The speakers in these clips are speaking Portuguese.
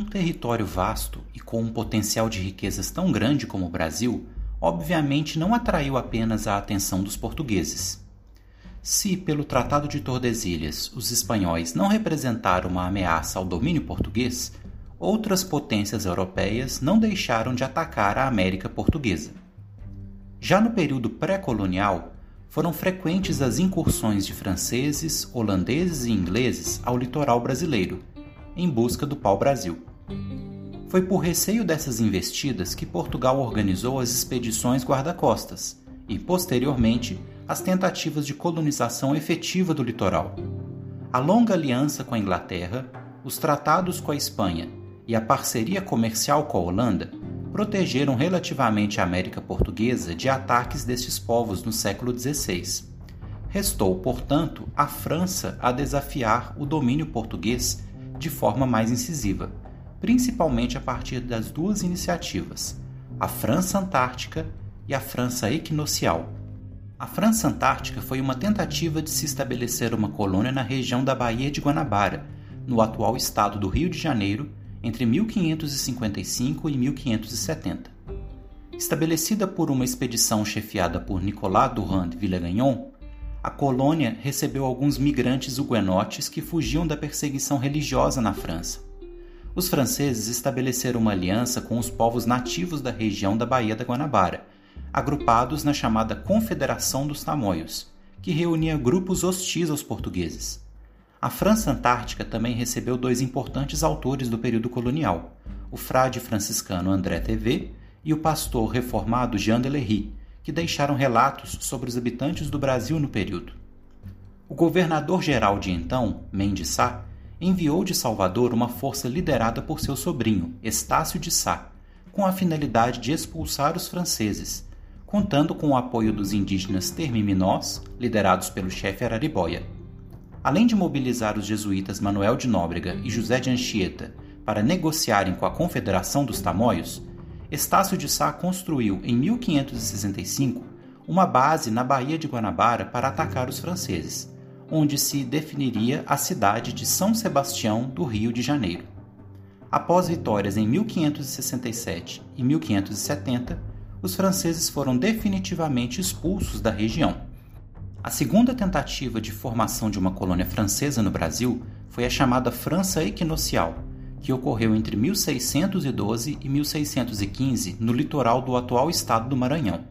Um território vasto e com um potencial de riquezas tão grande como o Brasil, obviamente não atraiu apenas a atenção dos portugueses. Se, pelo Tratado de Tordesilhas, os espanhóis não representaram uma ameaça ao domínio português, outras potências europeias não deixaram de atacar a América portuguesa. Já no período pré-colonial, foram frequentes as incursões de franceses, holandeses e ingleses ao litoral brasileiro, em busca do pau-brasil. Foi por receio dessas investidas que Portugal organizou as expedições guarda-costas e, posteriormente, as tentativas de colonização efetiva do litoral. A longa aliança com a Inglaterra, os tratados com a Espanha e a parceria comercial com a Holanda protegeram relativamente a América Portuguesa de ataques destes povos no século XVI. Restou, portanto, à França a desafiar o domínio português de forma mais incisiva, principalmente a partir das duas iniciativas, a França Antártica e a França Equinocial. A França Antártica foi uma tentativa de se estabelecer uma colônia na região da Baía de Guanabara, no atual estado do Rio de Janeiro, entre 1555 e 1570. Estabelecida por uma expedição chefiada por Nicolas Durand de Villegagnon, a colônia recebeu alguns migrantes huguenotes que fugiam da perseguição religiosa na França. Os franceses estabeleceram uma aliança com os povos nativos da região da Baía da Guanabara, agrupados na chamada Confederação dos Tamoios, que reunia grupos hostis aos portugueses. A França Antártica também recebeu dois importantes autores do período colonial, o frade franciscano André Tevé e o pastor reformado Jean de Lery, que deixaram relatos sobre os habitantes do Brasil no período. O governador-geral de então, Mendes Sá, enviou de Salvador uma força liderada por seu sobrinho, Estácio de Sá, com a finalidade de expulsar os franceses, contando com o apoio dos indígenas termiminós, liderados pelo chefe Araribóia. Além de mobilizar os jesuítas Manuel de Nóbrega e José de Anchieta para negociarem com a Confederação dos Tamoios, Estácio de Sá construiu, em 1565, uma base na Baía de Guanabara para atacar os franceses, onde se definiria a cidade de São Sebastião do Rio de Janeiro. Após vitórias em 1567 e 1570, os franceses foram definitivamente expulsos da região. A segunda tentativa de formação de uma colônia francesa no Brasil foi a chamada França Equinocial, que ocorreu entre 1612 e 1615 no litoral do atual estado do Maranhão.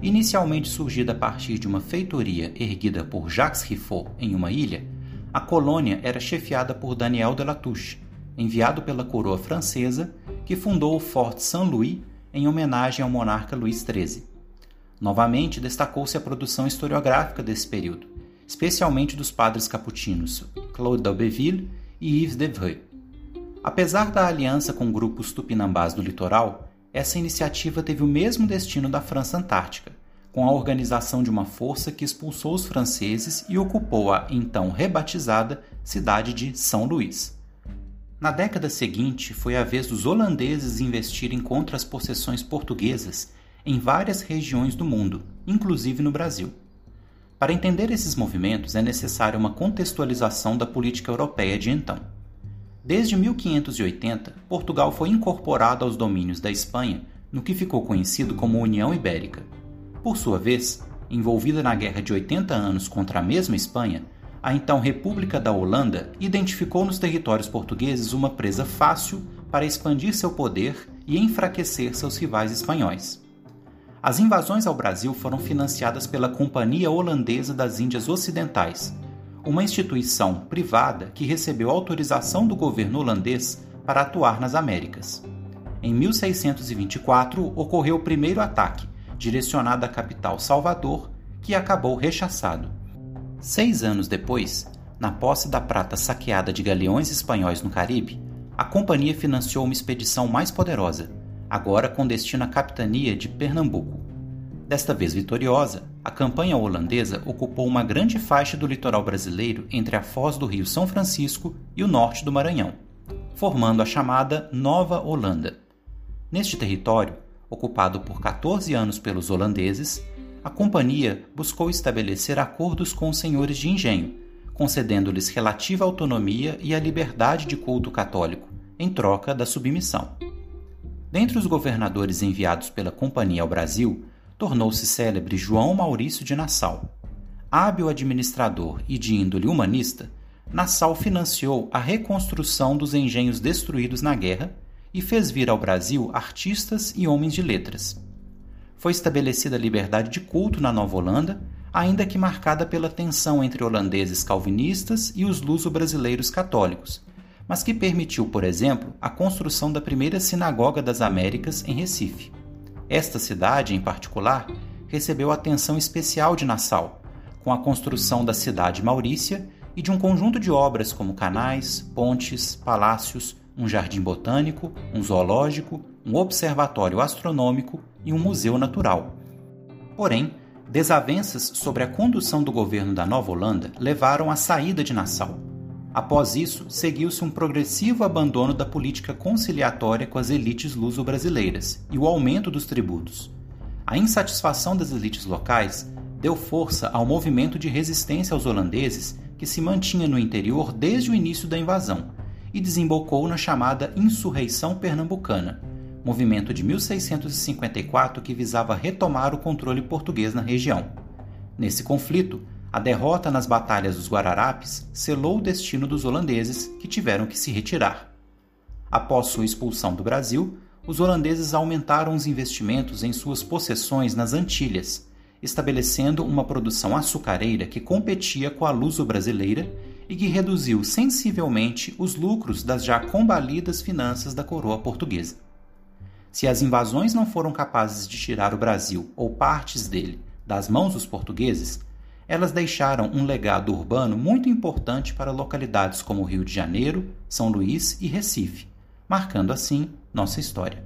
Inicialmente surgida a partir de uma feitoria erguida por Jacques Riffaut em uma ilha, a colônia era chefiada por Daniel de Latouche, enviado pela coroa francesa, que fundou o Fort Saint-Louis em homenagem ao monarca Luís XIII. Novamente destacou-se a produção historiográfica desse período, especialmente dos padres capuchinos Claude d'Aubeville e Yves Devreux. Apesar da aliança com grupos tupinambás do litoral, essa iniciativa teve o mesmo destino da França Antártica, com a organização de uma força que expulsou os franceses e ocupou a então rebatizada cidade de São Luís. Na década seguinte, foi a vez dos holandeses investirem contra as possessões portuguesas em várias regiões do mundo, inclusive no Brasil. Para entender esses movimentos é necessária uma contextualização da política europeia de então. Desde 1580, Portugal foi incorporado aos domínios da Espanha no que ficou conhecido como União Ibérica. Por sua vez, envolvida na Guerra de 80 anos contra a mesma Espanha, a então República da Holanda identificou nos territórios portugueses uma presa fácil para expandir seu poder e enfraquecer seus rivais espanhóis. As invasões ao Brasil foram financiadas pela Companhia Holandesa das Índias Ocidentais, uma instituição privada que recebeu autorização do governo holandês para atuar nas Américas. Em 1624 ocorreu o primeiro ataque, direcionado à capital Salvador, que acabou rechaçado. Seis anos depois, na posse da prata saqueada de galeões espanhóis no Caribe, a companhia financiou uma expedição mais poderosa, agora com destino à capitania de Pernambuco. Desta vez vitoriosa, a campanha holandesa ocupou uma grande faixa do litoral brasileiro entre a foz do Rio São Francisco e o norte do Maranhão, formando a chamada Nova Holanda. Neste território, ocupado por 14 anos pelos holandeses, a companhia buscou estabelecer acordos com os senhores de engenho, concedendo-lhes relativa autonomia e a liberdade de culto católico, em troca da submissão. Dentre os governadores enviados pela Companhia ao Brasil, tornou-se célebre João Maurício de Nassau. Hábil administrador e de índole humanista, Nassau financiou a reconstrução dos engenhos destruídos na guerra e fez vir ao Brasil artistas e homens de letras. Foi estabelecida a liberdade de culto na Nova Holanda, ainda que marcada pela tensão entre holandeses calvinistas e os luso-brasileiros católicos, mas que permitiu, por exemplo, a construção da primeira sinagoga das Américas em Recife. Esta cidade, em particular, recebeu atenção especial de Nassau, com a construção da cidade Maurícia e de um conjunto de obras como canais, pontes, palácios, um jardim botânico, um zoológico, um observatório astronômico e um museu natural. Porém, desavenças sobre a condução do governo da Nova Holanda levaram à saída de Nassau. Após isso, seguiu-se um progressivo abandono da política conciliatória com as elites luso-brasileiras e o aumento dos tributos. A insatisfação das elites locais deu força ao movimento de resistência aos holandeses que se mantinha no interior desde o início da invasão e desembocou na chamada Insurreição Pernambucana, movimento de 1654 que visava retomar o controle português na região. Nesse conflito, a derrota nas batalhas dos Guararapes selou o destino dos holandeses, que tiveram que se retirar. Após sua expulsão do Brasil, os holandeses aumentaram os investimentos em suas possessões nas Antilhas, estabelecendo uma produção açucareira que competia com a luso-brasileira e que reduziu sensivelmente os lucros das já combalidas finanças da coroa portuguesa. Se as invasões não foram capazes de tirar o Brasil ou partes dele das mãos dos portugueses, elas deixaram um legado urbano muito importante para localidades como Rio de Janeiro, São Luís e Recife, marcando assim nossa história.